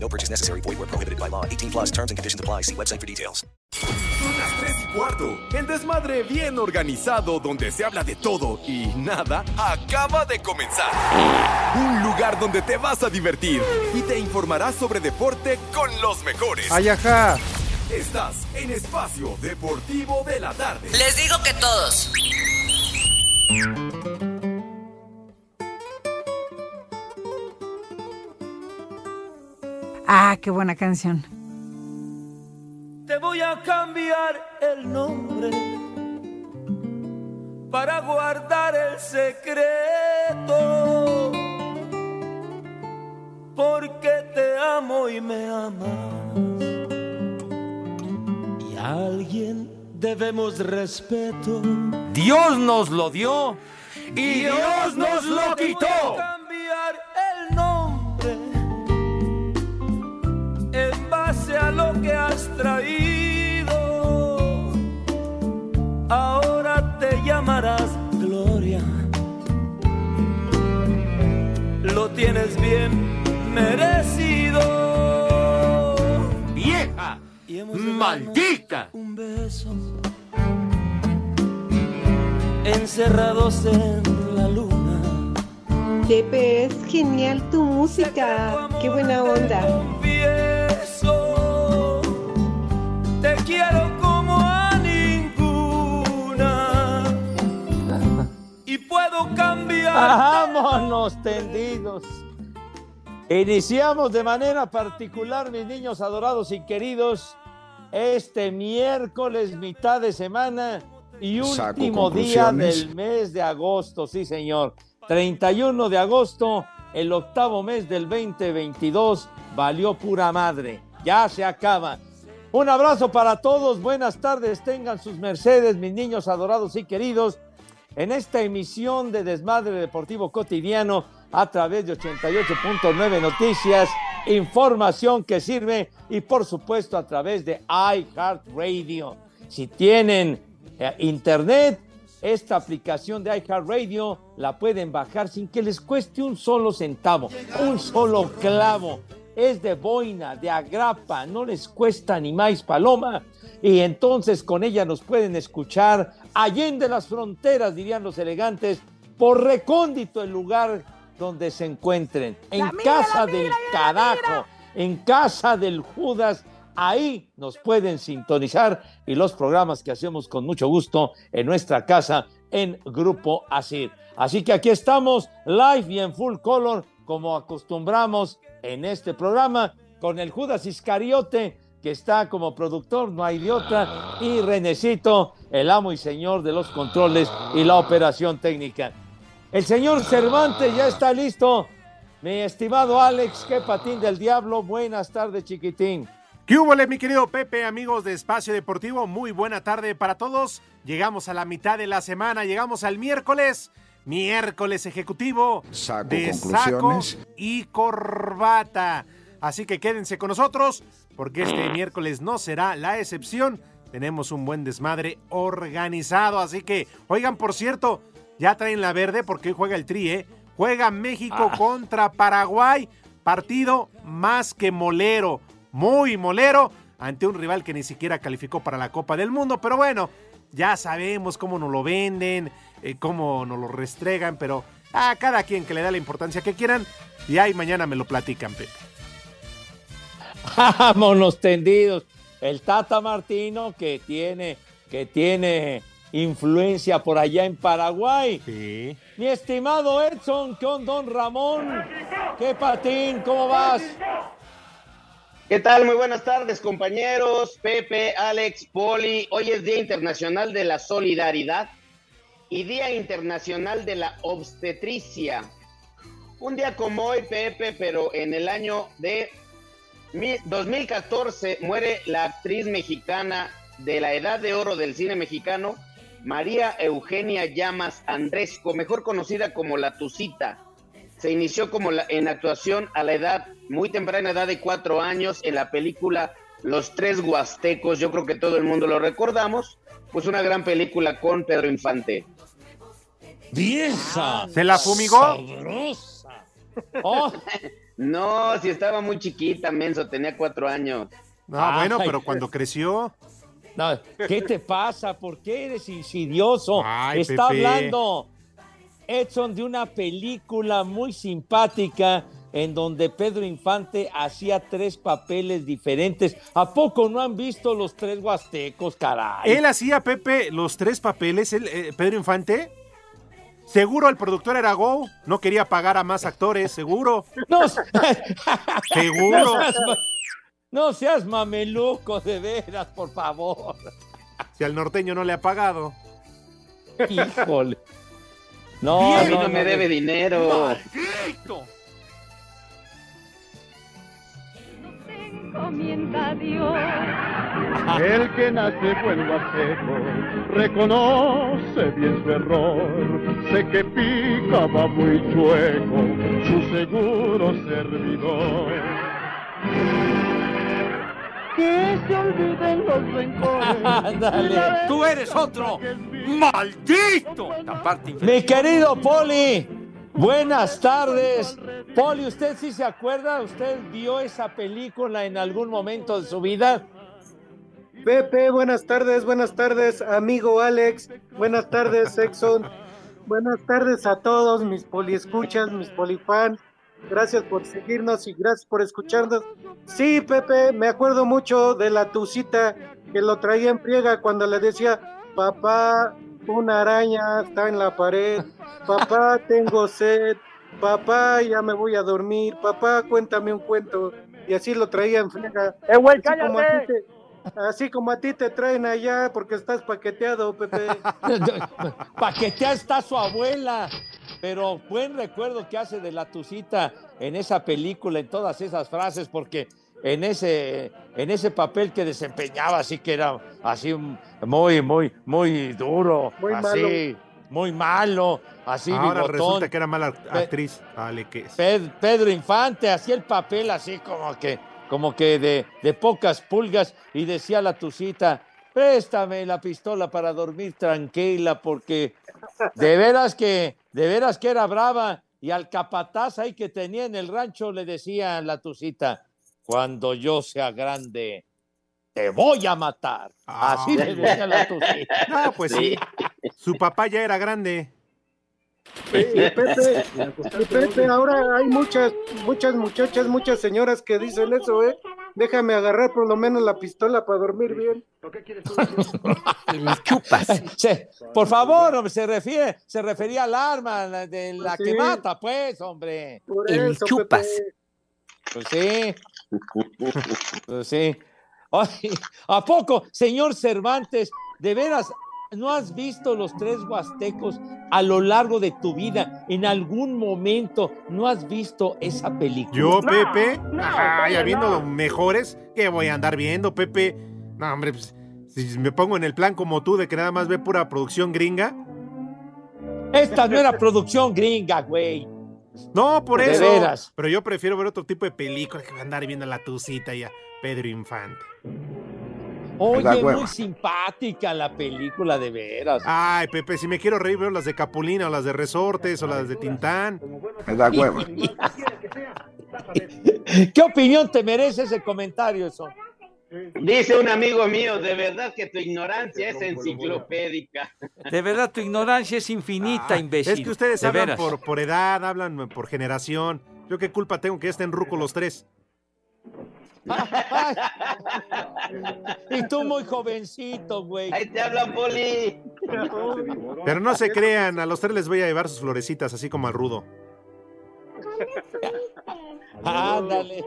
No purchase necessary. Void where prohibited by law. 18 plus terms and conditions apply. See website for details. Son las 3 y cuarto. El desmadre bien organizado donde se habla de todo y nada acaba de comenzar. Un lugar donde te vas a divertir y te informarás sobre deporte con los mejores. Ay, ajá. Estás en Espacio Deportivo de la Tarde. Les digo que todos. Ah, qué buena canción. Te voy a cambiar el nombre para guardar el secreto. Porque te amo y me amas. Y a alguien debemos respeto. Dios nos lo dio y Dios nos lo quitó. En base a lo que has traído. Ahora te llamarás Gloria. Lo tienes bien merecido. Vieja, Y maldita. Un beso. Encerrados en la luna. Pepe, es genial tu música. Qué buena onda. Quiero como a ninguna. Y puedo cambiar. Vámonos tendidos. Iniciamos de manera particular, mis niños adorados y queridos, este miércoles, mitad de semana y último día del mes de agosto, sí señor. 31 de agosto, el octavo mes del 2022, valió pura madre. Ya se acaba. Un abrazo para todos, buenas tardes, tengan sus mercedes, mis niños adorados y queridos en esta emisión de Desmadre Deportivo Cotidiano a través de 88.9 Noticias, información que sirve y por supuesto a través de iHeartRadio. Si tienen eh, internet, esta aplicación de iHeartRadio la pueden bajar sin que les cueste un solo centavo, un solo clavo. Es de boina, de agrapa, no les cuesta ni más paloma. Y entonces con ella nos pueden escuchar allende las fronteras, dirían los elegantes, por recóndito el lugar donde se encuentren. En casa del carajo, en casa del Judas, ahí nos pueden sintonizar y los programas que hacemos con mucho gusto en nuestra casa en Grupo Asir. Así que aquí estamos live y en full color como acostumbramos en este programa con el Judas Iscariote que está como productor, no hay de otra, y Renecito, el amo y señor de los controles y la operación técnica. El señor Cervantes ya está listo. Mi estimado Alex, qué patín del diablo. Buenas tardes, chiquitín. ¿Qué hubo, mi querido Pepe, amigos de Espacio Deportivo? Muy buena tarde para todos. Llegamos a la mitad de la semana, llegamos al miércoles, miércoles ejecutivo Saco de saco y corbata. Así que quédense con nosotros, porque este miércoles no será la excepción. Tenemos un buen desmadre organizado, así que, oigan, por cierto, ya traen la verde porque hoy juega el Tri, ¿eh? Juega México Ah. contra Paraguay, partido más que molero, muy molero, ante un rival que ni siquiera calificó para la Copa del Mundo, pero bueno, ya sabemos cómo nos lo venden, eh, cómo nos lo restregan, pero a cada quien que le da la importancia que quieran, y ahí mañana me lo platican, Pepe. Vámonos tendidos. El Tata Martino que tiene, que tiene influencia por allá en Paraguay. Sí. Mi estimado Edson, con Don Ramón. ¿Qué patín? ¿Cómo vas? ¿Qué tal? Muy buenas tardes, compañeros. Pepe, Alex, Poli. Hoy es Día Internacional de la Solidaridad y Día Internacional de la Obstetricia. Un día como hoy, Pepe, pero en el año de 2014 muere la actriz mexicana de la edad de oro del cine mexicano, María Eugenia Llamas Andresco, mejor conocida como La Tucita. Se inició como la, en actuación a la edad, muy temprana edad de cuatro años, en la película Los Tres Huastecos. Yo creo que todo el mundo lo recordamos. Pues una gran película con Pedro Infante. ¡Vieja! ¿Se la fumigó? ¡Sabrosa! Oh, No, si estaba muy chiquita, menso, tenía cuatro años. No, Ay, bueno, pero cuando creció. no, ¿Qué te pasa? ¿Por qué eres insidioso? Ay, Está Pepe. hablando Edson de una película muy simpática en donde Pedro Infante hacía tres papeles diferentes. ¿A poco no han visto los tres huastecos, caray? Él hacía, Pepe, los tres papeles, él, eh, Pedro Infante. Seguro el productor era Go, no quería pagar a más actores, seguro. No, Seguro. no seas, ma- no seas mameluco, de veras, por favor. Si al norteño no le ha pagado. Híjole. No, a mí no, no, me no, debe dinero. Encomienda a Dios. El que nace buen huasteco reconoce bien su error. Sé que picaba muy chueco su seguro servidor. Que se olviden los rencores. Ándale. Tú eres otro maldito. La parte infeliz. Mi querido Poli, buenas tardes. Poli, ¿usted sí se acuerda? ¿Usted vio esa película en algún momento de su vida? Pepe, buenas tardes, buenas tardes, amigo Alex, buenas tardes, Exxon, buenas tardes a todos mis poliescuchas, mis polifans, gracias por seguirnos y gracias por escucharnos. Sí, Pepe, me acuerdo mucho de la tucita que lo traía en friega cuando le decía, papá, una araña está en la pared, papá, tengo sed, papá, ya me voy a dormir, papá, cuéntame un cuento, y así lo traía en friega. ¡Eh, güey, Así como a ti cállate! te- Así como a ti te traen allá porque estás paqueteado, Pepe. Paquetea está su abuela. Pero buen recuerdo que hace de la tucita en esa película, en todas esas frases, porque en ese, en ese papel que desempeñaba, así que era así muy, muy, muy duro, Muy así, muy malo, así Ahora bigotón. resulta que era mala Pe- actriz. Que es. Pedro Infante hacía el papel así como que, como que de, de pocas pulgas y decía a la tucita, préstame la pistola para dormir tranquila porque de veras que, de veras que era brava y al capataz ahí que tenía en el rancho le decía a la tucita, cuando yo sea grande, te voy a matar. Así le decía la tucita. No, pues sí. Su papá ya era grande. Y Pepe, y Pepe, ahora hay muchas, muchas muchachas, muchas señoras que dicen eso, ¿eh? Déjame agarrar por lo menos la pistola para dormir bien. Se- por favor, hombre, se refiere, se refería al arma la de la Sí. que mata, pues, hombre. Por El eso, chupas. Pepe. Pues sí. Pues sí. Ay, ¿A poco, señor Cervantes, de veras, no has visto los tres huastecos a lo largo de tu vida? En algún momento no has visto esa película. Yo, Pepe, ay, habiendo mejores, ¿qué voy a andar viendo, Pepe? No, hombre, pues, si me pongo en el plan como tú de que nada más ve pura producción gringa. Esta no era producción gringa, güey. No, por De eso. veras. Pero yo prefiero ver otro tipo de películas que andar viendo a la tucita y a Pedro Infante. Oye, muy simpática la película, de veras. Ay, Pepe, si me quiero reír, veo las de Capulina o las de Resortes o las de Tintán. ¿Qué opinión te merece ese comentario, eso? Dice un amigo mío, de verdad que tu ignorancia es enciclopédica. De verdad, tu ignorancia es infinita, imbécil. Ah, Es que ustedes De hablan por, por edad, hablan por generación. Yo qué culpa tengo que estén rucos los tres. Y tú muy jovencito, güey. Ahí te habla Poli. Pero no se crean, a los tres les voy a llevar sus florecitas, así como al rudo. Ándale.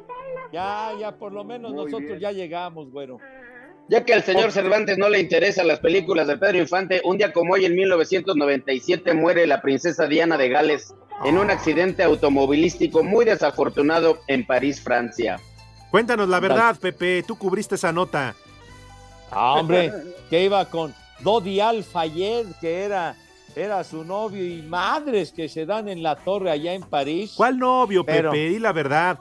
Ya, ya, por lo menos nosotros ya llegamos, güero. Ya que al señor Cervantes no le interesan las películas de Pedro Infante, un día como hoy en 1997 muere la princesa Diana de Gales en un accidente automovilístico muy desafortunado en París, Francia. Cuéntanos la verdad, Pepe, tú cubriste esa nota. Ah, hombre, que iba con Dodi Al-Fayed, que era, era su novio, y madres que se dan en la torre allá en París. ¿Cuál novio, Pero- Pepe? Di la verdad.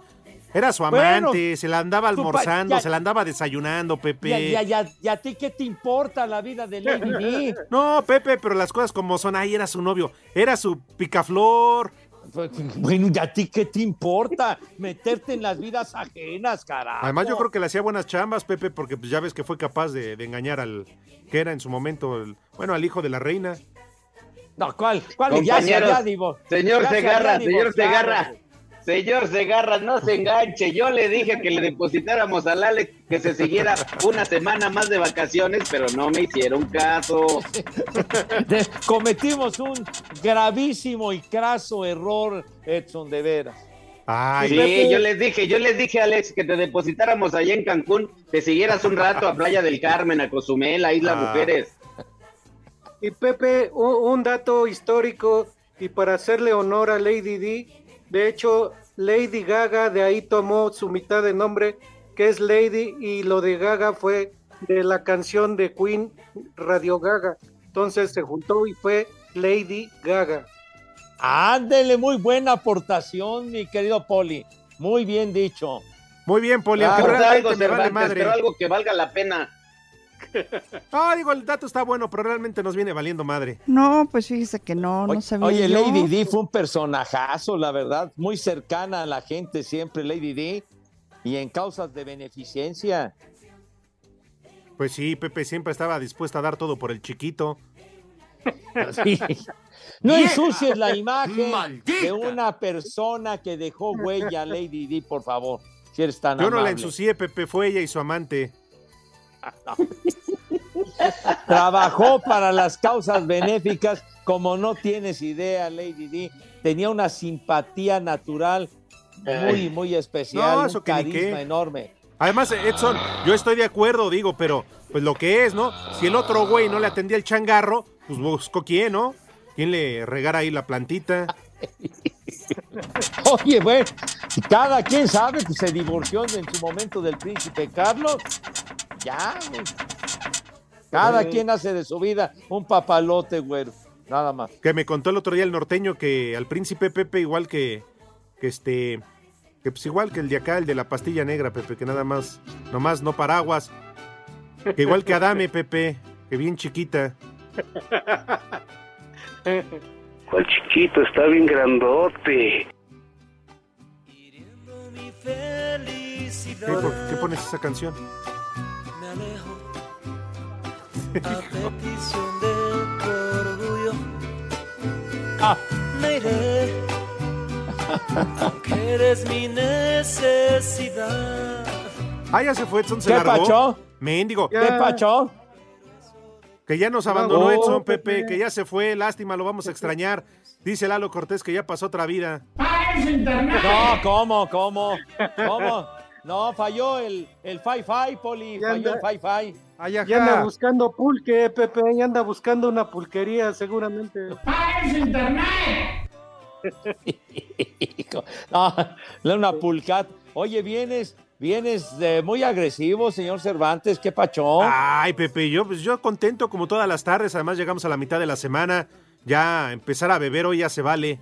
Era su Bueno, amante, se la andaba almorzando, ya- se la andaba desayunando, Pepe. Ya, ya, ya, ¿y a ti qué te importa la vida de Lady Di? No, Pepe, pero las cosas como son, ahí era su novio, era su picaflor. Bueno, ¿y a ti qué te importa? Meterte en las vidas ajenas, carajo. Además, yo creo que le hacía buenas chambas, Pepe, porque pues, ya ves que fue capaz de, de engañar al que era en su momento, el- bueno, al hijo de la reina. No, ¿cuál? ¿Cuál? Ya se Señor Segarra, señor. Segarra. Señor Segarra, no se enganche. Yo le dije que le depositáramos al Alex que se siguiera una semana más de vacaciones, pero no me hicieron caso. De- cometimos un gravísimo y craso error, Edson, de veras. Ay, Sí, yo les dije, yo les dije, Alex, que te depositáramos allá en Cancún, te siguieras un rato a Playa del Carmen, a Cozumel, a Isla Ah. Mujeres. Y Pepe, un, un dato histórico y para hacerle honor a Lady Di, de hecho, Lady Gaga de ahí tomó su mitad de nombre, que es Lady, y lo de Gaga fue de la canción de Queen, Radio Gaga. Entonces se juntó y fue Lady Gaga. Ándele, muy buena aportación, mi querido Poli. Muy bien dicho. Muy bien, Poli, Claro. aunque realmente algo, me vale madre. pero algo que valga la pena. No, digo, el dato está bueno, pero realmente nos viene valiendo madre. No, pues fíjese que no, no Oye, sabía oye, yo. Lady Di fue un personajazo, la verdad, muy cercana a la gente siempre, Lady Di, y en causas de beneficencia. Pues sí, Pepe siempre estaba dispuesta a dar todo por el chiquito. Sí. No ensucies la imagen de una persona que dejó huella, Lady Di, por favor. Si eres tan Yo no la ensucié, Pepe, fue ella y su amante. Trabajó para las causas benéficas como no tienes idea, Lady Di. Tenía una simpatía natural muy, muy especial, No, un eso carisma enorme. Además, Edson, yo estoy de acuerdo, digo, pero pues lo que es, ¿no? Si el otro güey no le atendía el changarro, pues buscó quién, ¿no? ¿Quién le regara ahí la plantita? Oye, bueno, cada quien sabe que se divorció en su momento del príncipe Carlos. Ya, güey. Cada quien hace de su vida un papalote, güero. Nada más. Que me contó el otro día el norteño que al príncipe Pepe, igual que, que este, que pues igual que el de acá, el de la pastilla negra, Pepe, que nada más, nomás no paraguas. Que igual que Adame, Pepe, que bien chiquita. ¿Cuál chiquito? Está bien grandote. ¿Qué, por qué pones esa canción? Me alejo a petición de tu orgullo. Me iré, aunque eres mi necesidad. Ah, ya se fue Edson, se ¿Qué largó. pacho? Mendigo. ¿Qué pacho? Que ya nos abandonó Oh, Edson, Pepe, Pepe. que ya se fue, lástima, lo vamos a extrañar. Dice Lalo Cortés que ya pasó otra vida. No, ¿cómo, cómo? ¿Cómo? No, falló el, el Fi-Fi, Poli, Ya falló anda. el Fi-Fi. Ya anda buscando pulque, Pepe, ya anda buscando una pulquería seguramente. No, una pulcat. Oye, vienes, vienes de muy agresivo, señor Cervantes, qué pachón. Ay, Pepe, yo, pues yo contento como todas las tardes. Además, llegamos a la mitad de la semana. Ya empezar a beber hoy ya se vale.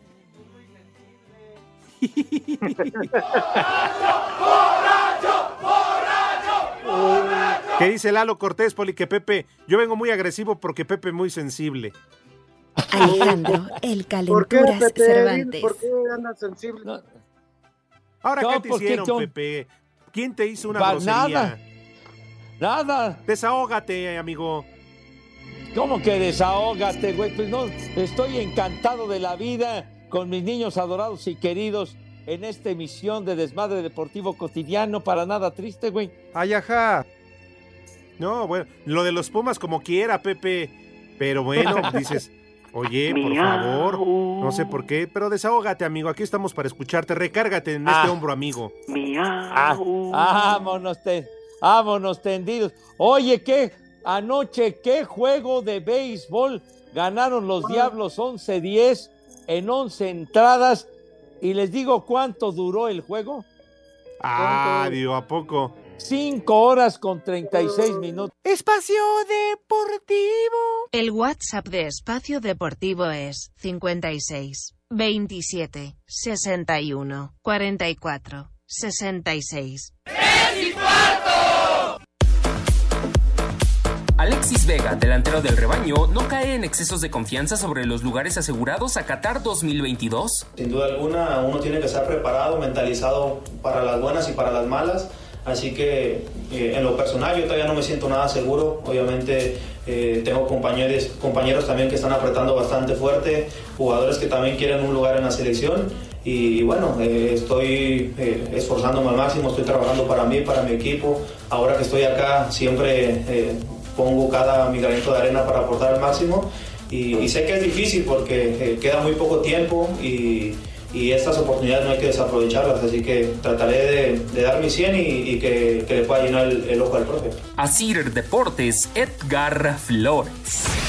¿Qué dice Lalo Cortés, Poli? Que Pepe, yo vengo muy agresivo porque Pepe es muy sensible. Alejandro, el ¿Por qué, calenturas Pepe? Cervantes. ¿Por qué andas sensible? Ahora, No, ¿qué te ¿por qué, hicieron? Pepe? ¿Quién te hizo una grosería? nada. Nada. Desahógate, amigo. ¿Cómo que desahógate, güey? Pues no, estoy encantado de la vida con mis niños adorados y queridos en esta emisión de Desmadre Deportivo Cotidiano. Para nada triste, güey. Ay, ajá. No, bueno, lo de los Pumas como quiera, Pepe. Pero bueno, dices, oye, por favor, no sé por qué, pero desahógate, amigo. Aquí estamos para escucharte. Recárgate en este Ah. hombro, amigo. Ah, vámonos, te- vámonos tendidos. Oye, ¿qué? Anoche, ¿qué juego de béisbol? Ganaron los Diablos 11-10 en 11 entradas. Y les digo cuánto duró el juego. Ah, digo, ¿a poco? 5 horas con 36 minutos. Espacio Deportivo. El WhatsApp de Espacio Deportivo es 56 27 61 44 66. Alexis Vega, delantero del rebaño, no cae en excesos de confianza sobre los lugares asegurados a Qatar 2022. Sin duda alguna, uno tiene que estar preparado, mentalizado para las buenas y para las malas. Así que eh, en lo personal yo todavía no me siento nada seguro. Obviamente eh, tengo compañeros, compañeros también que están apretando bastante fuerte, jugadores que también quieren un lugar en la selección. Y bueno, eh, estoy eh, esforzándome al máximo, estoy trabajando para mí, para mi equipo. Ahora que estoy acá siempre pongo cada mi granito de arena para aportar al máximo. Y, sé que es difícil porque eh, queda muy poco tiempo y, y estas oportunidades no hay que desaprovecharlas, así que trataré de, dar mi 100 y, que, le pueda llenar el, el ojo al profe. Asir Deportes, Edgar Flores.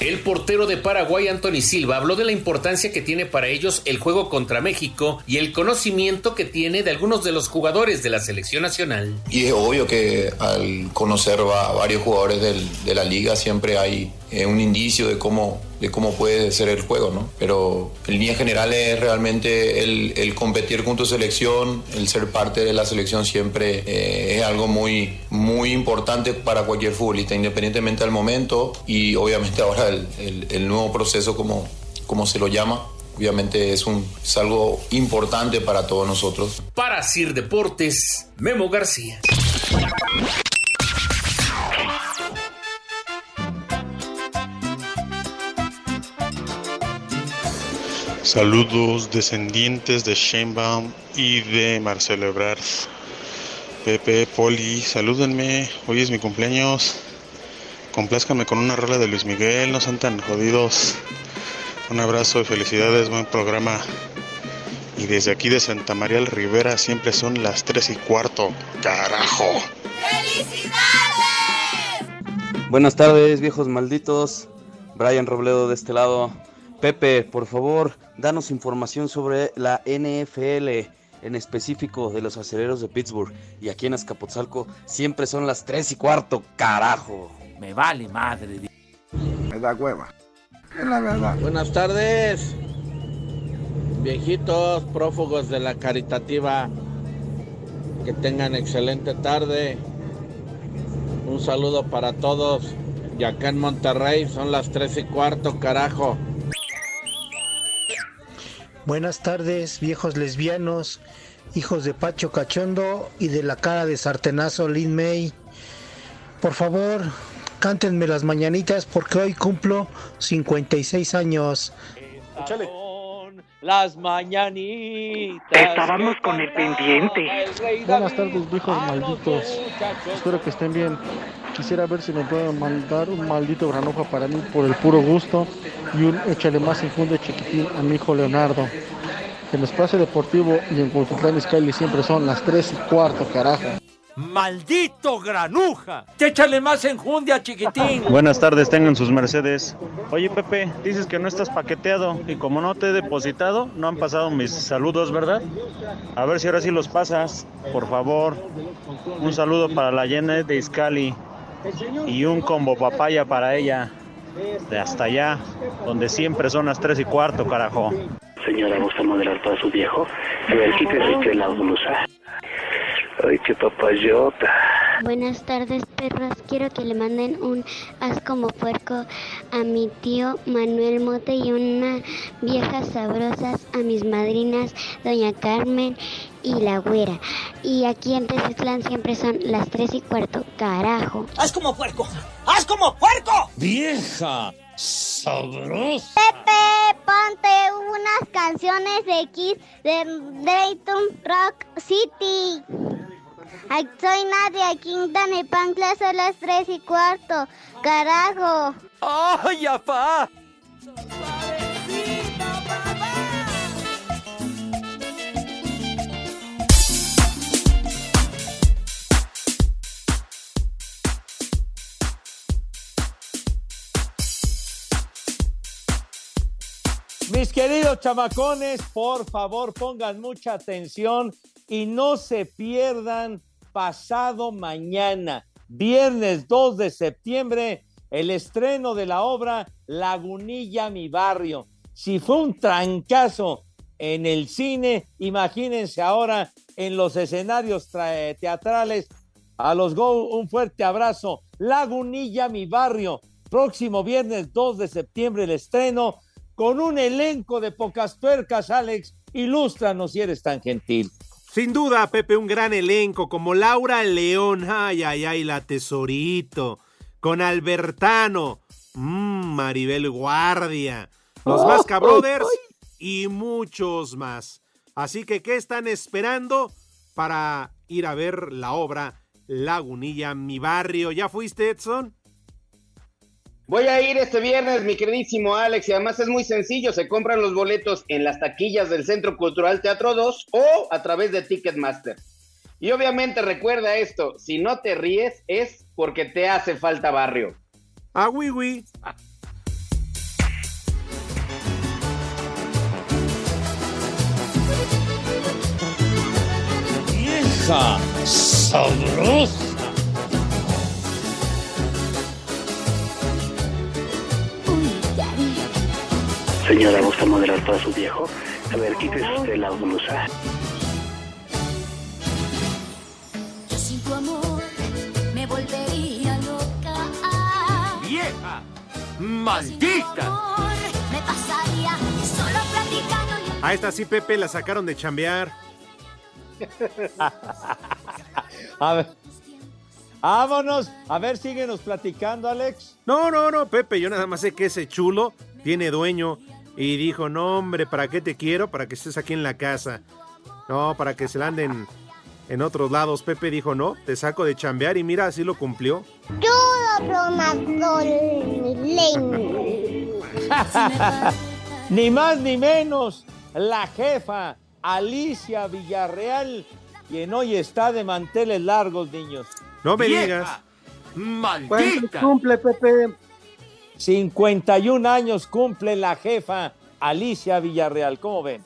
El portero de Paraguay, Anthony Silva, habló de la importancia que tiene para ellos el juego contra México y el conocimiento que tiene de algunos de los jugadores de la selección nacional. Y es obvio que al conocer a varios jugadores de la liga siempre hay eh, un indicio de cómo, de cómo puede ser el juego, ¿no? Pero en líneas generales realmente el, el competir con tu selección, el ser parte de la selección siempre eh, es algo muy, muy importante para cualquier futbolista, independientemente del momento y obviamente ahora el, el, el nuevo proceso como, como se lo llama, obviamente es, un, es algo importante para todos nosotros. Para Sir Deportes, Memo García. Saludos descendientes de Sheinbaum y de Marcelo Ebrard. Pepe, Poli, salúdenme. Hoy es mi cumpleaños. Complázcanme con una rola de Luis Miguel, no sean tan jodidos. Un abrazo y felicidades, buen programa. Y desde aquí de Santa María el Rivera siempre son las 3 y cuarto. ¡Carajo! ¡Felicidades! Buenas tardes, viejos malditos. Brian Robledo de este lado. Pepe, por favor, danos información sobre la NFL, en específico de los aceleros de Pittsburgh. Y aquí en Azcapotzalco siempre son las 3 y cuarto, carajo. Me vale madre. Me da hueva. Es la verdad. Buenas tardes, viejitos prófugos de la caritativa. Que tengan excelente tarde. Un saludo para todos. Y acá en Monterrey son las 3 y cuarto, carajo. Buenas tardes, viejos lesbianos, hijos de Pacho Cachondo y de la cara de sartenazo Lin May. Por favor, cántenme las mañanitas porque hoy cumplo 56 años. Échale. Las mañanitas. Estábamos con el pendiente. Buenas tardes, viejos malditos. Espero que estén bien. Quisiera ver si me pueden mandar un maldito granuja para mí por el puro gusto y un échale más infunde chiquitín a mi hijo Leonardo. En el espacio deportivo y en Cultural Iscali siempre son las 3 y cuarto, carajo. ¡Maldito granuja! ¡Échale más enjundia, chiquitín! Buenas tardes, tengan sus mercedes. Oye, Pepe, dices que no estás paqueteado y como no te he depositado, no han pasado mis saludos, ¿verdad? A ver si ahora sí los pasas, por favor. Un saludo para la Janet de Iscali y un combo papaya para ella. De hasta allá, donde siempre son las 3 y cuarto, carajo. Señora, ¿gusta modelar para su viejo? A ver, quítese la blusa. Ay, qué papayota. Buenas tardes, perros. Quiero que le manden un as como puerco a mi tío Manuel Mote y unas viejas sabrosas a mis madrinas, Doña Carmen y la güera. Y aquí en Tecitlán siempre son las tres y cuarto. Carajo. ¡Haz como puerco! ¡Haz como puerco! ¡Vieja! ¡Sabrosa! Pepe, ponte unas canciones de Kiss de Drayton Rock City. Soy Nadia Quintana y Pancla son las tres y cuarto. Carajo. ¡Ay, apá! Mis queridos chamacones, por favor pongan mucha atención Y no se pierdan pasado mañana, viernes 2 de septiembre, el estreno de la obra Lagunilla, mi barrio. Si fue un trancazo en el cine, imagínense ahora en los escenarios teatrales. A los Go, un fuerte abrazo. Lagunilla, mi barrio. Próximo viernes 2 de septiembre el estreno con un elenco de pocas tuercas, Alex. Ilústranos si eres tan gentil. Sin duda, Pepe, un gran elenco como Laura León, ay, ay, ay, la tesorito, con Albertano, mmm, Maribel Guardia, los Masca Brothers y muchos más. Así que, ¿qué están esperando para ir a ver la obra Lagunilla, mi barrio? ¿Ya fuiste, Edson? Voy a ir este viernes, mi queridísimo Alex, y además es muy sencillo, se compran los boletos en las taquillas del Centro Cultural Teatro 2 o a través de Ticketmaster. Y obviamente recuerda esto, si no te ríes es porque te hace falta barrio. Ah, oui, oui. Vieja sabrosa. Señora, ¿gusta modelar para su viejo? A ver, quítese usted la blusa. Yo sin tu amor me volvería loca. ¡Vieja! ¡Maldita! Me pasaría solo platicando. A esta sí, Pepe, la sacaron de chambear. A ver. Vámonos. A ver, síguenos platicando, Alex. No, no, no, Pepe, yo nada más sé que ese chulo tiene dueño y dijo, no hombre, ¿para qué te quiero? Para que estés aquí en la casa. No, para que se la anden en otros lados. Pepe dijo, no, te saco de chambear y mira, así lo cumplió. ni más ni menos, la jefa Alicia Villarreal, quien hoy está de manteles largos, niños. No me digas. ¡Maldita! cumple, Pepe? 51 años cumple la jefa Alicia Villarreal. ¿Cómo ven?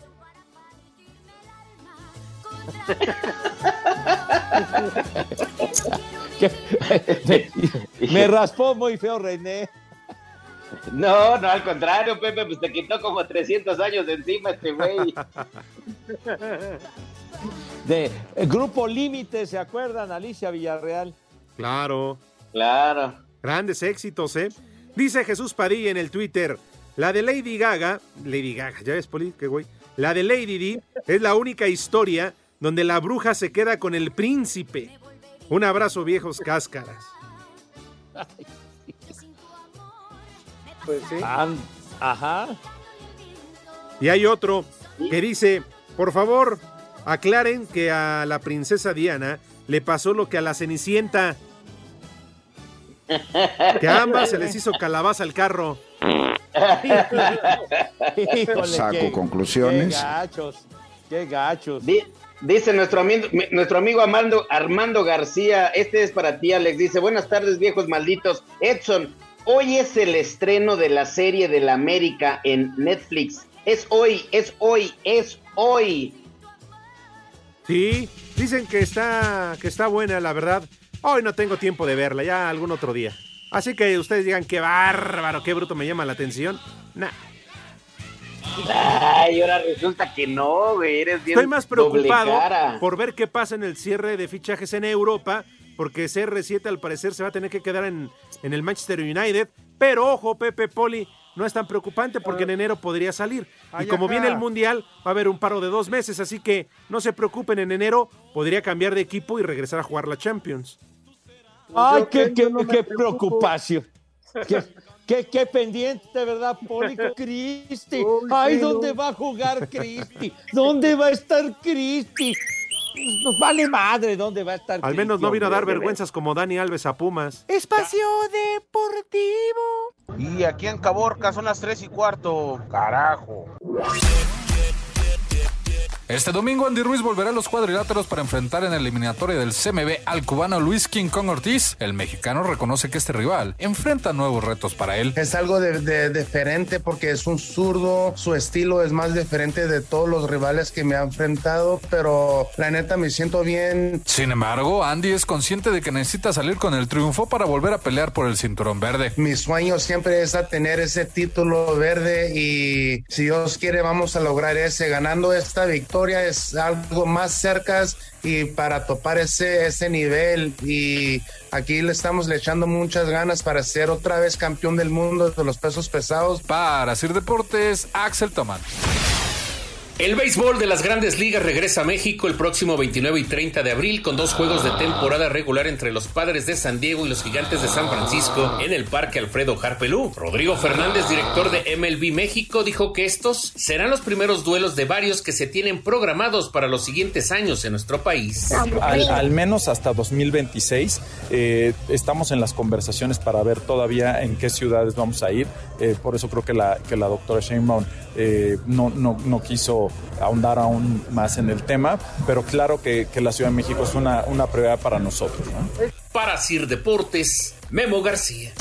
Me raspó muy feo René. No, no, al contrario, Pepe, pues te quitó como 300 años de encima este güey. De el Grupo Límite, ¿se acuerdan? Alicia Villarreal. Claro. Claro. Grandes éxitos, ¿eh? Dice Jesús Padilla en el Twitter, la de Lady Gaga, Lady Gaga, ¿ya ves, Poli? Qué güey. La de Lady D es la única historia donde la bruja se queda con el príncipe. Un abrazo, viejos cáscaras. Pues sí. Ajá. Y hay otro que dice, por favor, aclaren que a la princesa Diana le pasó lo que a la Cenicienta. Que a ambas se les hizo calabaza el carro. Híjole, Saco qué- conclusiones. Qué gachos, qué gachos. Di- dice nuestro amigo, nuestro amigo Armando, Armando García, este es para ti, Alex. Dice, buenas tardes, viejos malditos. Edson, hoy es el estreno de la serie de la América en Netflix. Es hoy, es hoy, es hoy. Sí, dicen que está, que está buena, la verdad. Hoy no tengo tiempo de verla, ya algún otro día. Así que ustedes digan qué bárbaro, qué bruto me llama la atención. Nah, Ay, ahora resulta que no, güey, eres bien estoy más preocupado por ver qué pasa en el cierre de fichajes en Europa, porque CR7 al parecer se va a tener que quedar en, en el Manchester United. Pero ojo, Pepe Poli, no es tan preocupante porque en enero podría salir. Y como viene el Mundial, va a haber un paro de dos meses, así que no se preocupen, en enero podría cambiar de equipo y regresar a jugar la Champions. Ay, Yo qué, que qué, no qué preocupación. Qué, qué, qué pendiente, ¿verdad, Pólico? Cristi. Ay, ¿dónde va a jugar Cristi? ¿Dónde va a estar Cristi? Nos vale madre, ¿dónde va a estar Al menos Cristi, no vino a dar vergüenzas como Dani Alves a Pumas. Espacio Deportivo. Y aquí en Caborca son las 3 y cuarto. Carajo. Este domingo Andy Ruiz volverá a los cuadriláteros para enfrentar en la eliminatoria del CMB al cubano Luis King Kong Ortiz. El mexicano reconoce que este rival enfrenta nuevos retos para él. Es algo de, de- diferente porque es un zurdo, su estilo es más diferente de todos los rivales que me ha enfrentado, pero la neta me siento bien. Sin embargo, Andy es consciente de que necesita salir con el triunfo para volver a pelear por el cinturón verde. Mi sueño siempre es a tener ese título verde y si Dios quiere vamos a lograr ese. Ganando esta victoria es algo más cerca y para topar ese, ese nivel y aquí le estamos le echando muchas ganas para ser otra vez campeón del mundo de los pesos pesados. Para Sir Deportes, Axel Toman. El béisbol de las grandes ligas regresa a México el próximo 29 y 30 de abril con dos juegos de temporada regular entre los padres de San Diego y los gigantes de San Francisco en el Parque Alfredo Harpelú. Rodrigo Fernández, director de MLB México, dijo que estos serán los primeros duelos de varios que se tienen programados para los siguientes años en nuestro país. Al, menos hasta 2026 eh, estamos en las conversaciones para ver todavía en qué ciudades vamos a ir. Eh, por eso creo que la, que la doctora eh, no, no, no quiso ahondar aún más en el tema, pero claro que, que la Ciudad de México es una, una prioridad para nosotros. ¿no? Para Sir Deportes, Memo García.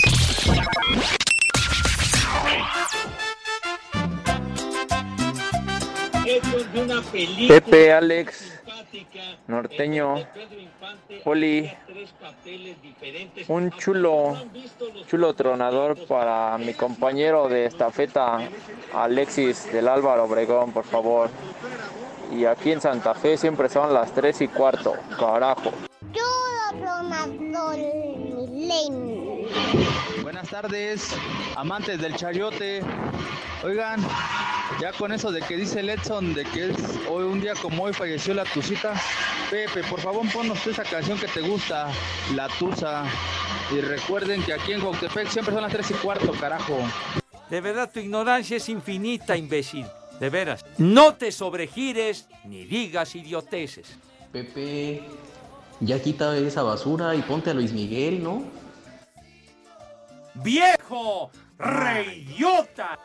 Pepe, Alex, Norteño, Poli, un chulo, chulo tronador para mi compañero de estafeta, Alexis del Álvaro Obregón, por favor. Y aquí en Santa Fe siempre son las 3 y cuarto, carajo. Buenas tardes, amantes del chayote. Oigan, ya con eso de que dice el Edson de que es hoy un día como hoy falleció la Tucita. Pepe, por favor ponnos esa canción que te gusta, La Tusa. Y recuerden que aquí en Cuautepec siempre son las 3 y cuarto, carajo. De verdad, tu ignorancia es infinita, imbécil. De veras. No te sobregires ni digas idioteces. Pepe, ya quita esa basura y ponte a Luis Miguel, ¿no? ¡Viejo! ¡Reyota!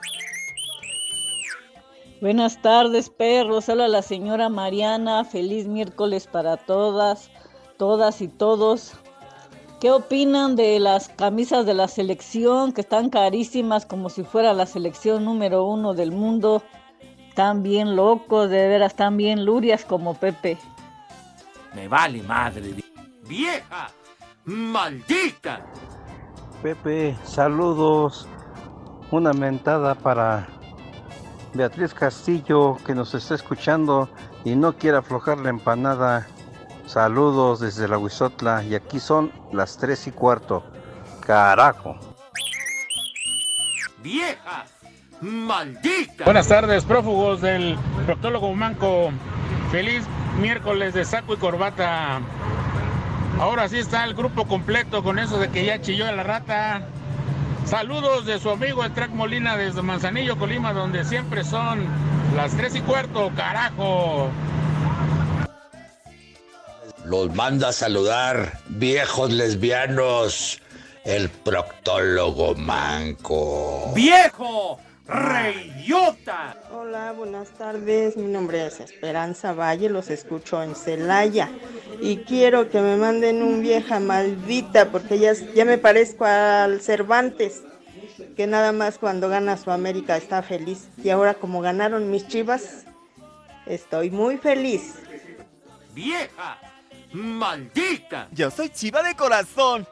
Buenas tardes, perros. Hola la señora Mariana. Feliz miércoles para todas, todas y todos. ¿Qué opinan de las camisas de la selección que están carísimas como si fuera la selección número uno del mundo? Están bien locos, de veras, están bien lurias como Pepe. Me vale madre. ¡Vieja! ¡Maldita! Pepe, saludos. Una mentada para Beatriz Castillo que nos está escuchando y no quiere aflojar la empanada. Saludos desde la Huizotla y aquí son las 3 y cuarto. Carajo. ¡Vieja! ¡Maldita! Buenas tardes, prófugos del proctólogo manco. Feliz miércoles de saco y corbata. Ahora sí está el grupo completo con eso de que ya chilló la rata. Saludos de su amigo el Track Molina desde Manzanillo, Colima, donde siempre son las tres y cuarto, carajo. Los manda a saludar, viejos lesbianos, el proctólogo manco. ¡Viejo! ¡Reyota! Hola, buenas tardes. Mi nombre es Esperanza Valle, los escucho en Celaya. Y quiero que me manden un vieja maldita, porque ya, ya me parezco al Cervantes, que nada más cuando gana su América está feliz. Y ahora, como ganaron mis chivas, estoy muy feliz. ¡Vieja! ¡Maldita! Yo soy chiva de corazón.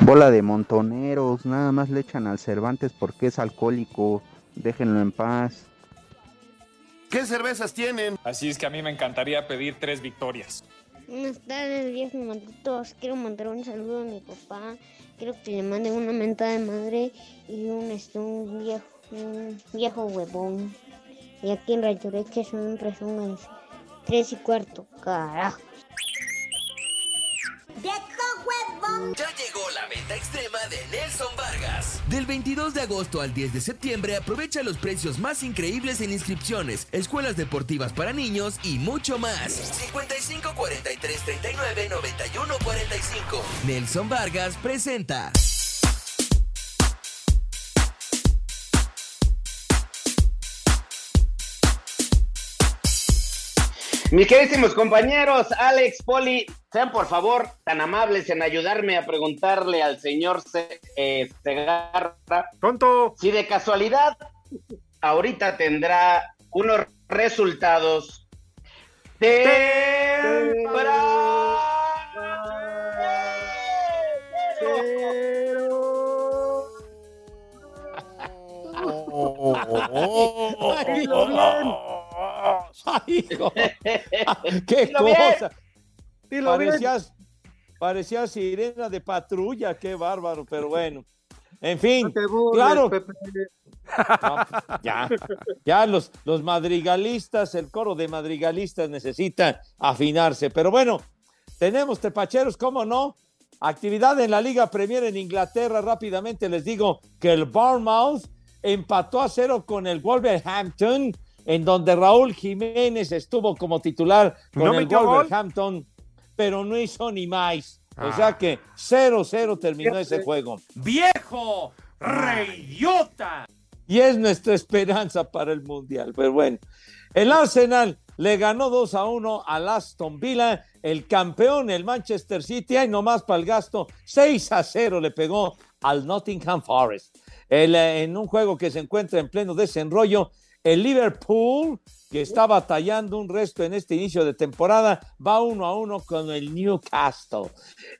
Bola de montoneros, nada más le echan al Cervantes porque es alcohólico. Déjenlo en paz. ¿Qué cervezas tienen? Así es que a mí me encantaría pedir tres victorias. Buenas tardes, viejos malditos. Quiero mandar un saludo a mi papá. Quiero que le manden una mentada de madre y un, este, un viejo, un viejo huevón. Y aquí en Rayo Leche siempre son tres y cuarto. Carajo. Ya llegó la venta extrema de Nelson Vargas. Del 22 de agosto al 10 de septiembre aprovecha los precios más increíbles en inscripciones, escuelas deportivas para niños y mucho más. 55 43 39 91 45. Nelson Vargas presenta. Mis queridísimos compañeros, Alex, Poli, sean por favor tan amables en ayudarme a preguntarle al señor eh, Segarra. ¡Tonto! Si de casualidad ahorita tendrá unos resultados ¡Qué cosa! Parecías, parecías sirena de patrulla, qué bárbaro, pero bueno. En fin, claro. ya, ya los, los madrigalistas, el coro de madrigalistas necesita afinarse. Pero bueno, tenemos tepacheros, ¿cómo no? Actividad en la Liga Premier en Inglaterra. Rápidamente les digo que el Bournemouth empató a cero con el Wolverhampton, en donde Raúl Jiménez estuvo como titular con el Wolverhampton, pero no hizo ni más. O sea ah. que 0-0 terminó ese juego. ¡Viejo! ¡Reyota! Y es nuestra esperanza para el Mundial. Pero bueno, el Arsenal le ganó 2 a 1 al Aston Villa, el campeón, el Manchester City, hay nomás para el gasto, 6 a 0 le pegó al Nottingham Forest. Eh, en un juego que se encuentra en pleno desenrollo, el Liverpool, que está batallando un resto en este inicio de temporada, va uno a uno con el Newcastle.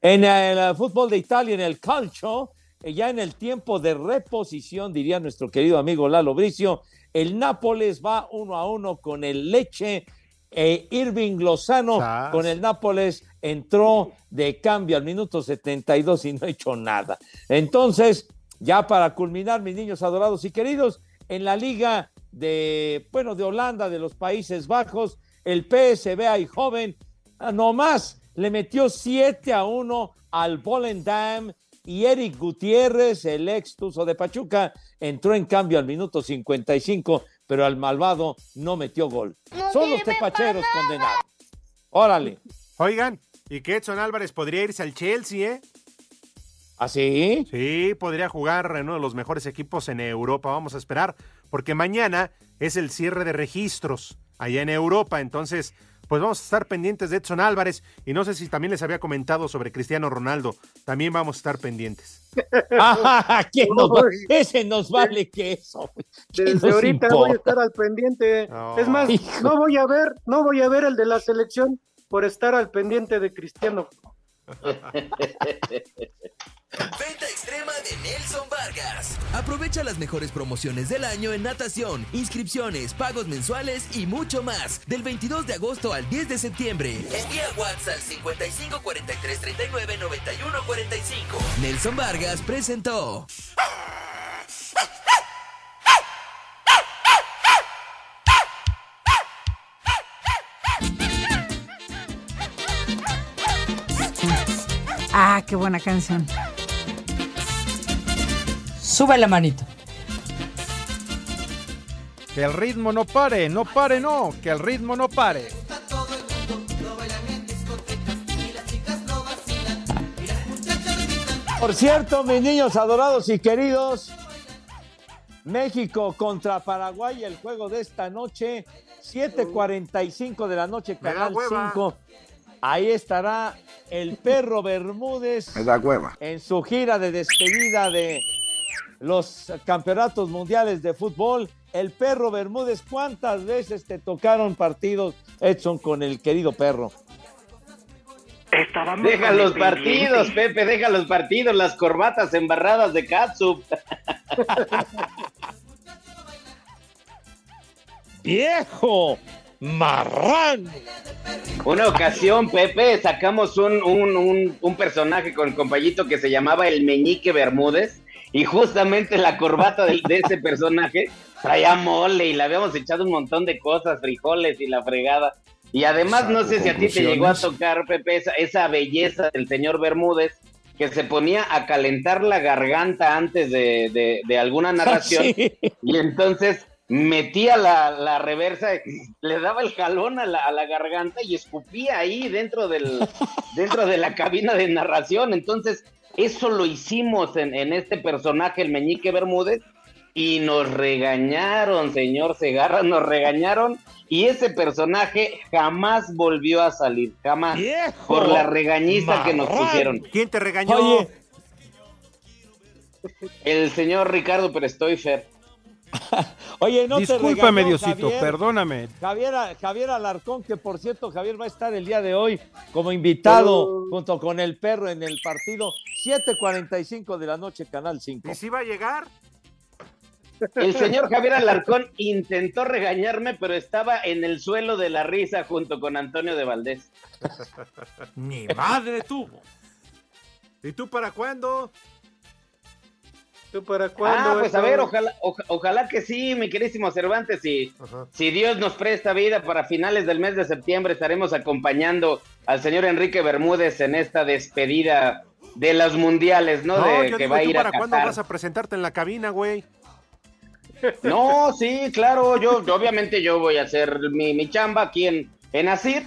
En el, eh, fútbol de Italia, en el calcio, eh, ya en el tiempo de reposición, diría nuestro querido amigo Lalo Bricio, el Nápoles va uno a uno con el Leche. E Irving Lozano con el Nápoles entró de cambio al minuto 72 y no ha hecho nada. Entonces, ya para culminar, mis niños adorados y queridos, en la liga de, bueno, de Holanda, de los Países Bajos, el PSV ahí joven, ah, nomás le metió 7 a 1 al Volendam y Eric Gutiérrez, el ex Tuzo de Pachuca, entró en cambio al minuto 55, pero al malvado no metió gol. Son los tepacheros condenados. Órale. Oigan, y que Edson Álvarez podría irse al Chelsea, ¿eh? ¿Ah, sí? Sí, podría jugar en uno de los mejores equipos en Europa. Vamos a esperar, porque mañana es el cierre de registros allá en Europa. Entonces, pues vamos a estar pendientes de Edson Álvarez. Y no sé si también les había comentado sobre Cristiano Ronaldo. También vamos a estar pendientes. ah, ese nos vale que eso. Desde ahorita voy a estar al pendiente. Es más, no voy a ver, no voy a ver el de la selección por estar al pendiente de Cristiano. Venta extrema de Nelson Vargas. Aprovecha las mejores promociones del año en natación, inscripciones, pagos mensuales y mucho más. Del 22 de agosto al 10 de septiembre. Envía WhatsApp al 55 43 39 91 45. Nelson Vargas presentó. Ah, qué buena canción. Sube la manito. Que el ritmo no pare, no pare, no, que el ritmo no pare. Por cierto, mis niños adorados y queridos, México contra Paraguay, el juego de esta noche, 7:45 de la noche, Canal 5. Ahí estará el perro Bermúdez en su gira de despedida de los campeonatos mundiales de fútbol. El perro Bermúdez, ¿cuántas veces te tocaron partidos, Edson, con el querido perro? deja los partidos, Pepe, deja los partidos, las corbatas embarradas de Katsup. ¡Viejo! ¡Marrán! Una ocasión, Pepe, sacamos un, un, un personaje con el compañito que se llamaba el Meñique Bermúdez y justamente la corbata de, ese personaje traía mole y le habíamos echado un montón de cosas, frijoles y la fregada. Y además, no sé si a ti te llegó a tocar, Pepe, esa, belleza del señor Bermúdez, que se ponía a calentar la garganta antes de, alguna narración. Y entonces metía la, reversa, le daba el jalón a la, a la, garganta y escupía ahí dentro, del, dentro de la cabina de narración. Entonces, eso lo hicimos en, este personaje, el Meñique Bermúdez, y nos regañaron, señor Segarra, nos regañaron y ese personaje jamás volvió a salir, jamás. por la regañiza que nos pusieron. ¿Quién te regañó? Oye. El señor Ricardo Prestoifer. Oye, no Discúlpame, te regañó, Diosito, Javier. perdóname. Javier, Javier Alarcón, que por cierto, Javier va a estar el día de hoy como invitado junto con el perro en el partido 7:45 de la noche, Canal 5. ¿Y si va a llegar? El señor Javier Alarcón intentó regañarme, pero estaba en el suelo de la risa junto con Antonio de Valdés. Mi madre tuvo. ¿Y tú para cuándo? ¿Tú para cuándo? Ah, pues a ver, ojalá, oja- ojalá que sí, mi querísimo Cervantes, y si Dios nos presta vida para finales del mes de septiembre estaremos acompañando al señor Enrique Bermúdez en esta despedida de los mundiales, ¿no? No, de yo que digo, va a ¿y tú ir a para cuándo Qatar. vas a presentarte en la cabina, güey? No, sí, claro, yo yo- obviamente yo voy a hacer mi, mi chamba aquí en, en Asir,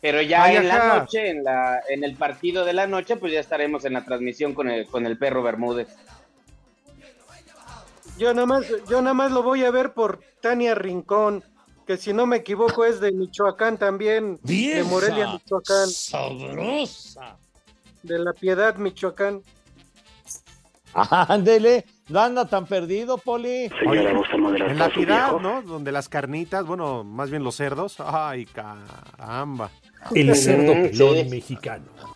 pero ya Ay, en la noche, en la en el partido de la noche, pues ya estaremos en la transmisión con el con el perro Bermúdez. Yo nada más, yo nada más lo voy a ver por Tania Rincón, que si no me equivoco es de Michoacán también, de Vieja Morelia, Michoacán, Sabrosa. de La Piedad, Michoacán. Ándele, no anda tan perdido, Poli. En la piedad, ¿no? Donde las carnitas, bueno, más bien los cerdos. Ay, caramba. El cerdo pelón sí. mexicano.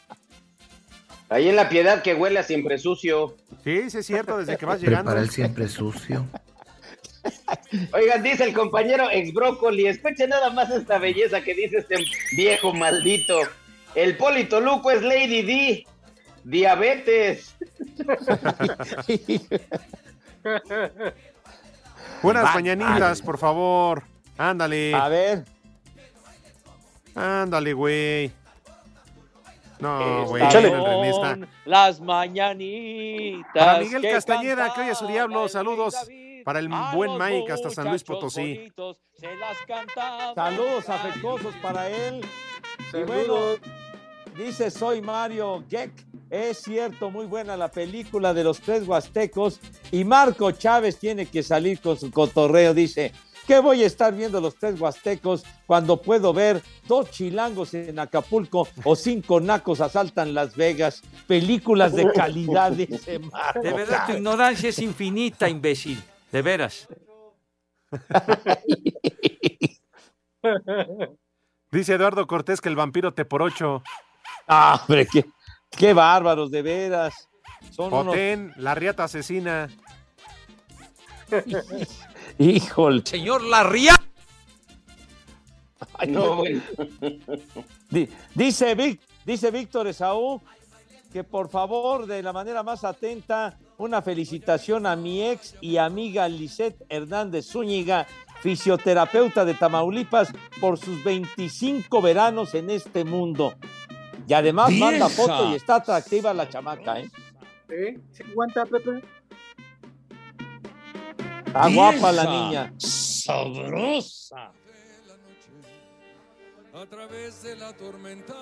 Ahí en la piedad que huele a siempre sucio. Sí, sí es cierto, desde que vas llegando. siempre sucio. Oigan, dice el compañero ex brócoli, escuche nada más esta belleza que dice este viejo maldito. El Polito Luco es Lady D. Diabetes. Buenas Va- mañanitas, por favor. Ándale. A ver. Ándale, güey. No, güey. Las mañanitas. Para Miguel que Castañeda, que oye su diablo, saludos. David, Para el buen Mike hasta San Luis Potosí. bonitos se las cantaba. Saludos afectuosos para él. Y Saludos. bueno, dice soy Mario Geck. Es cierto, muy buena la película de los tres huastecos. Y Marco Chávez tiene que salir con su cotorreo. Dice, ¿qué voy a estar viendo los tres huastecos cuando puedo ver dos chilangos en Acapulco o cinco nacos asaltan Las Vegas? Películas de calidad, dice Marco. De verdad, tu ignorancia es infinita, imbécil. De veras. Dice Eduardo Cortés que el vampiro te por ocho. Ah, hombre, qué, qué bárbaros, de veras. Son unos- la riata asesina. Híjole. Señor Larria. No, bueno. Di- Dice, Vic- dice Víctor Esaú que por favor, de la manera más atenta, una felicitación a mi ex y amiga Lisette Hernández Zúñiga, fisioterapeuta de Tamaulipas, por sus 25 veranos en este mundo. Y además manda foto y está atractiva la chamaca, ¿eh? ¿Sí? ¿Sí aguanta, Pepe? Está guapa la niña. Sabrosa. A través de la tormenta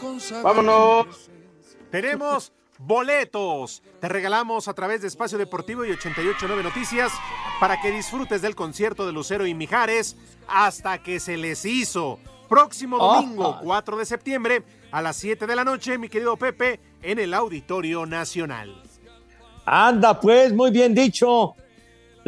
con Vámonos. Tenemos boletos. Te regalamos a través de Espacio Deportivo y 889 Noticias para que disfrutes del concierto de Lucero y Mijares hasta que se les hizo. Próximo domingo, Ah. 4 de septiembre, a las 7 de la noche, mi querido Pepe, en el Auditorio Nacional. Anda, pues, muy bien dicho.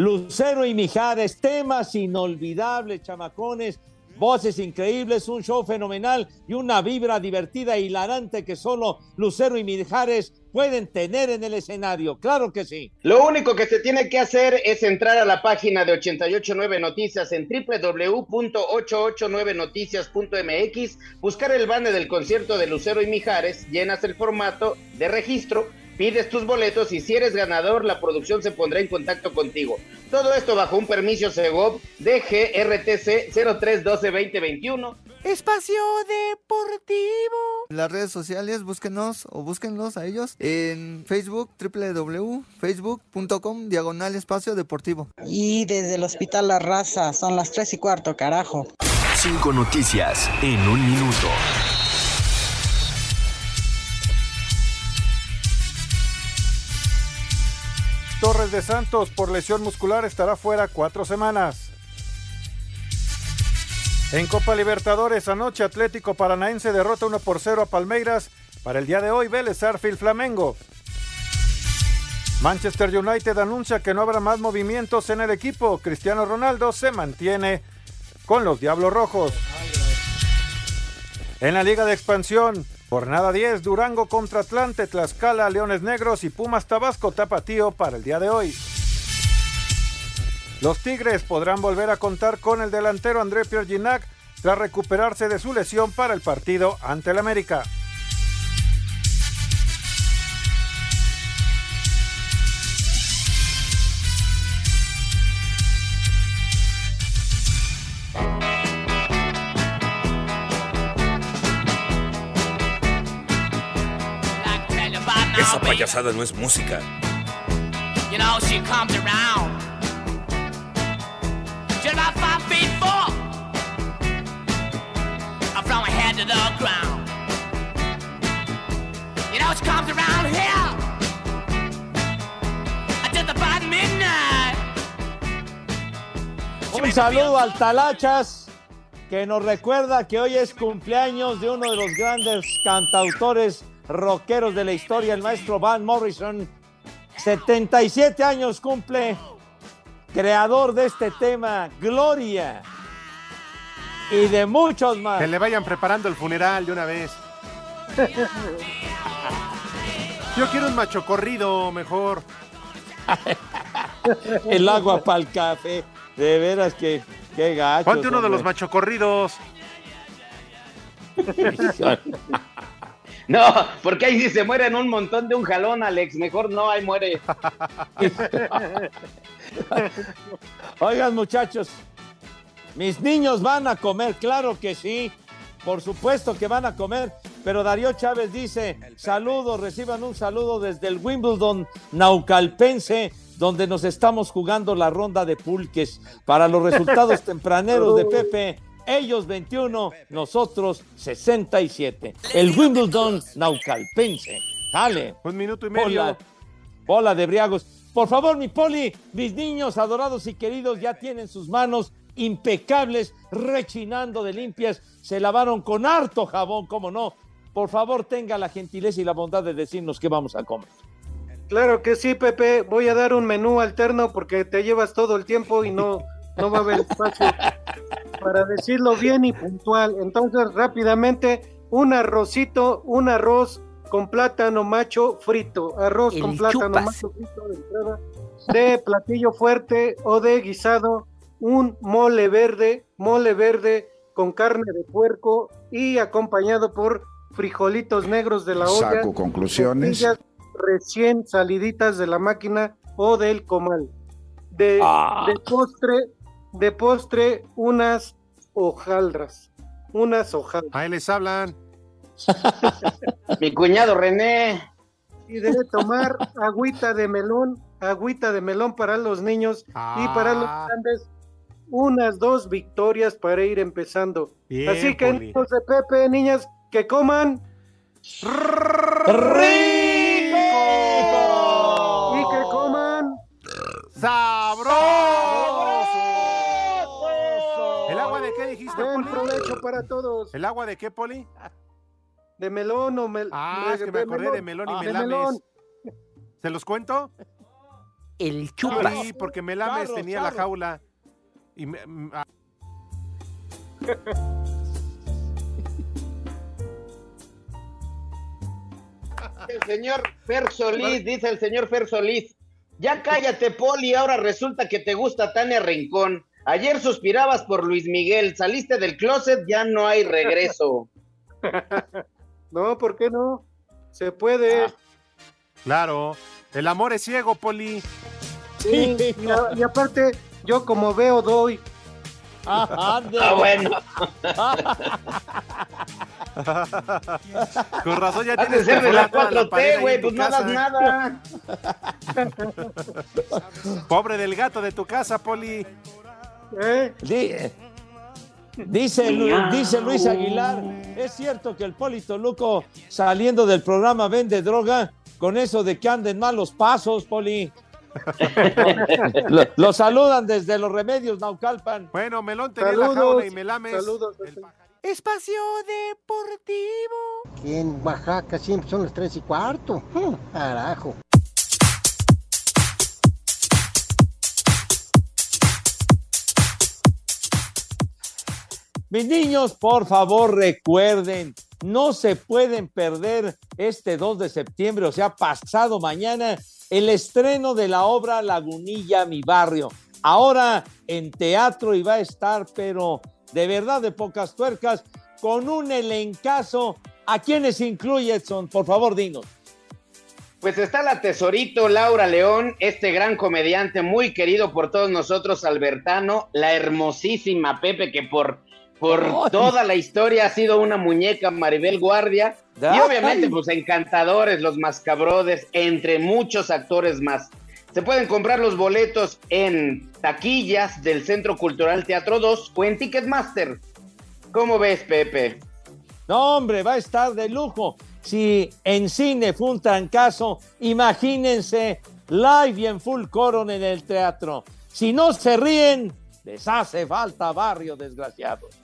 Lucero y Mijares, temas inolvidables, chamacones, voces increíbles, un show fenomenal y una vibra divertida e hilarante que solo Lucero y Mijares pueden tener en el escenario. Claro que sí. Lo único que se tiene que hacer es entrar a la página de 889 Noticias en www.889noticias.mx, buscar el banner del concierto de Lucero y Mijares, llenas el formato de registro, pides tus boletos y si eres ganador, la producción se pondrá en contacto contigo. Todo esto bajo un permiso Segov de GRTC 03122021. Espacio Deportivo. En las redes sociales, búsquenos o búsquenlos a ellos en Facebook, www.facebook.com, diagonal espacio deportivo. Y desde el Hospital La Raza, son las tres y cuarto, carajo. Cinco noticias en un minuto. Torres de Santos por lesión muscular estará fuera cuatro semanas. En Copa Libertadores, anoche Atlético Paranaense derrota 1 por 0 a Palmeiras. Para el día de hoy, Vélez Arfield Flamengo. Manchester United anuncia que no habrá más movimientos en el equipo. Cristiano Ronaldo se mantiene con los Diablos Rojos. En la Liga de Expansión, jornada 10, Durango contra Atlante, Tlaxcala, Leones Negros y Pumas Tabasco Tapatío para el día de hoy. Los Tigres podrán volver a contar con el delantero André Pierre Ginac tras recuperarse de su lesión para el partido ante el América. Esa payasada no es música. You know, she comes around. She's about five feet four. From her head to the ground. You know, she comes around here. Just about midnight. Un saludo al Talachas, que nos recuerda que hoy es cumpleaños de uno de los grandes cantautores rockeros de la historia, el maestro Van Morrison. 77 años cumple, creador de este tema, Gloria, y de muchos más. Que le vayan preparando el funeral de una vez. Yo quiero un macho corrido mejor. el agua para el café. De veras que qué gacho. Ponte uno de los machocorridos. No, porque ahí sí se mueren un montón de un jalón, Alex. Mejor no, ahí muere. Oigan, muchachos, mis niños van a comer, claro que sí. Por supuesto que van a comer. Pero Darío Chávez dice: saludos, reciban un saludo desde el Wimbledon Naucalpense, donde nos estamos jugando la ronda de pulques. Para los resultados tempraneros de Pepe, ellos 21, nosotros 67. El Wimbledon Naucalpense. Dale. Un minuto y medio. Bola, bola de briagos. Por favor, mi poli, mis niños adorados y queridos ya tienen sus manos impecables, rechinando de limpias. Se lavaron con harto jabón, cómo no. Por favor, tenga la gentileza y la bondad de decirnos qué vamos a comer. Claro que sí, Pepe. Voy a dar un menú alterno porque te llevas todo el tiempo y no, no va a haber espacio para decirlo bien y puntual. Entonces, rápidamente, un arrocito, un arroz con plátano macho frito, arroz con plátano macho frito de entrada, de platillo fuerte o de guisado, un mole verde, mole verde con carne de puerco y acompañado por frijolitos negros de la olla. Saco conclusiones. Recién saliditas de la máquina o del comal. De, Ah. de postre, de postre, unas hojaldras. Unas hojaldras. Ahí les hablan. Mi cuñado René. Y debe tomar agüita de melón, agüita de melón para los niños y para los Ah. grandes. Unas dos victorias para ir empezando. Bien, Así que, Poli. niños de Pepe, niñas, que coman. ¡Sabroso! ¿El agua de qué dijiste, Buen Poli? provecho para todos. ¿El agua de qué, Poli? De melón o mel Ah, es que me acordé de melón y Ah, de melames. melón. ¿Se los cuento? El chupas. Sí, porque Melames tenía la jaula. Y me- ah, El señor Fer Solís, dice el señor Fer Solís. Ya cállate, Poli, ahora resulta que te gusta Tania Rincón. Ayer suspirabas por Luis Miguel, saliste del closet, ya no hay regreso. No, ¿por qué no? Se puede. Ah. claro. El amor es ciego, Poli. Sí, y, a- y aparte, yo como veo, doy. Ah, Ah, bueno. Con razón ya tienes ser de la perforada toda 4T, pared ahí güey, pues no hagas casa. nada. Pobre del gato de tu casa, Poli. ¿Eh? Di- Dice, Lu- dice Luis Aguilar, ¿es cierto que el Polito Luco saliendo del programa vende droga con eso de que anden malos pasos, Poli? lo, lo saludan desde los remedios, Naucalpan. Bueno, Melón tenía la jaula y Melames. Saludos. Espacio Deportivo. Aquí en Oaxaca siempre son las tres y cuarto. Hmm, Carajo. Mis niños, por favor, recuerden, no se pueden perder este 2 de septiembre, o sea, pasado mañana, el estreno de la obra Lagunilla, mi barrio. Ahora en teatro y va a estar, pero de verdad de pocas tuercas, con un elencazo. ¿A quiénes incluye Edson? Por favor, dinos. Pues está la tesorito Laura León, este gran comediante muy querido por todos nosotros, Albertano, la hermosísima Pepe, que por, por Ay. toda la historia ha sido una muñeca, Maribel Guardia, y obviamente pues encantadores, los mascabrodes, entre muchos actores más. Se pueden comprar los boletos en taquillas del Centro Cultural Teatro 2 o en Ticketmaster. ¿Cómo ves, Pepe? No, hombre, va a estar de lujo. Si en cine fue un trancazo, imagínense live y en full coro en el teatro. Si no se ríen, les hace falta barrio, desgraciados.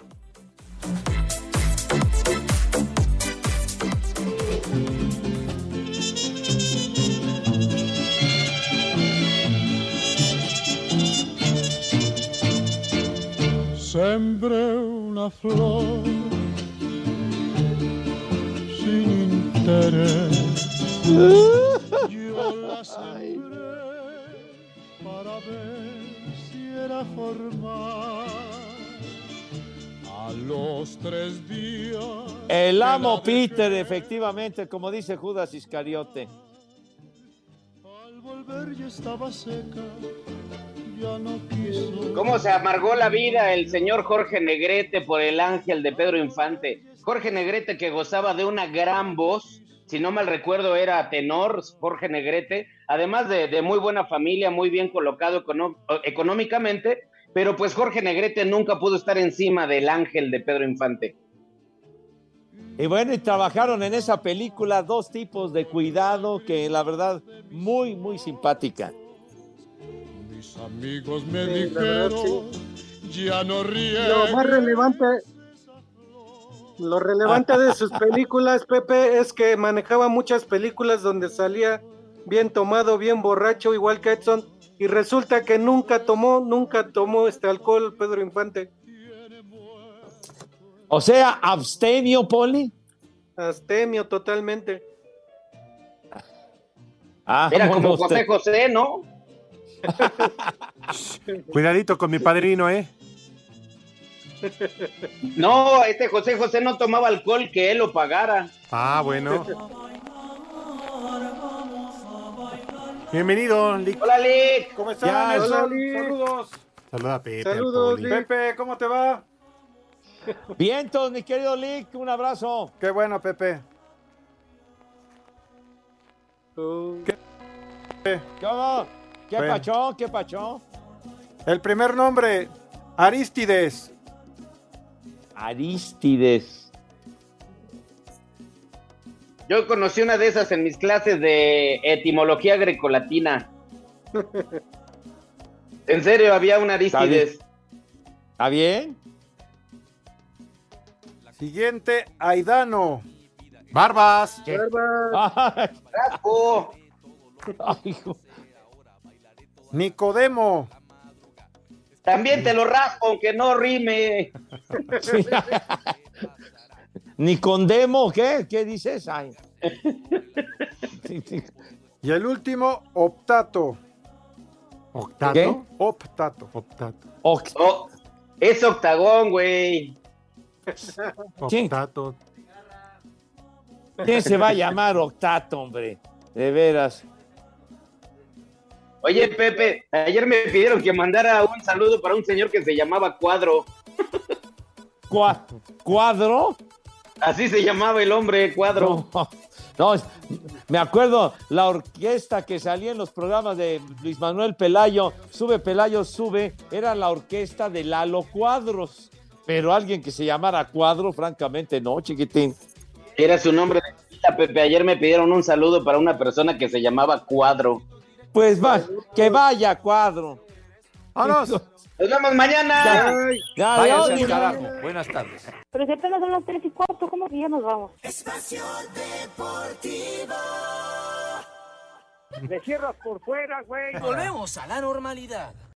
Sembré una flor sin interés. Yo la sembré para ver A los tres días. El amo Peter, efectivamente, como dice Judas Iscariote. Al volver ya estaba seca. Ya no quiso. ¿Cómo se amargó la vida el señor Jorge Negrete por el ángel de Pedro Infante? Jorge Negrete que gozaba de una gran voz, si no mal recuerdo era tenor, Jorge Negrete, además de, de muy buena familia, muy bien colocado económicamente, pero pues Jorge Negrete nunca pudo estar encima del ángel de Pedro Infante. Y bueno, y trabajaron en esa película dos tipos de cuidado que la verdad muy, muy simpática. Mis amigos me Sí, la verdad, dijeron, ya no ríen. Lo más relevante, lo relevante de sus películas, Pepe, es que manejaba muchas películas donde salía bien tomado, bien borracho, igual que Edson, y resulta que nunca tomó, nunca tomó este alcohol, Pedro Infante. O sea, abstemio, Poli. Astemio totalmente. Ah, Era como José José, ¿no? Cuidadito con mi padrino, ¿eh? No, este José José no tomaba alcohol, que él lo pagara. Ah, bueno. Bienvenido, Lick. Hola, Lick. ¿Cómo Nelson? hola, Lick. Saludos. Saluda a Pepe. Saludos. Lick. Pepe, ¿cómo te va? Vientos, mi querido Lick, un abrazo. Qué bueno, Pepe. Uh, ¿Qué, hubo? ¿Qué Bueno. pachó? ¿Qué pachó? El primer nombre, Aristides. Aristides. Yo conocí una de esas en mis clases de etimología grecolatina. En serio, había un Aristides. ¿Está bien? Siguiente, Aidano. Barbas. ¿Qué? Barba, Ay, Raspo. ay, hijo. Nicodemo. También te lo raspo, aunque no rime. Sí. Ni condemo, ¿qué? ¿Qué dices? Ay. Sí, sí. Y el último, Optato. ¿Octato? ¿Qué? Optato. Octato. Oct- Oh, es octagón, güey. ¿Quién? Octato. ¿Quién se va a llamar Octato, hombre? De veras. Oye, Pepe, ayer me pidieron que mandara un saludo para un señor que se llamaba Cuadro. Cua- ¿Cuadro? Así se llamaba el hombre, Cuadro. No, me acuerdo la orquesta que salía en los programas de Luis Manuel Pelayo, Sube Pelayo, Sube, era la orquesta de Lalo Cuadros. Pero alguien que se llamara Cuadro, francamente, no, chiquitín. Era su nombre de Pepe. Ayer me pidieron un saludo para una persona que se llamaba Cuadro. Pues va, que vaya cuadro. ¡Vámonos! Nos vemos mañana. Ya, ya, Váyanse al carajo. Buenas tardes. Pero si apenas son las tres y cuarto, ¿cómo que ya nos vamos? Espacio Deportivo. Le cierras por fuera, güey. Volvemos a la normalidad.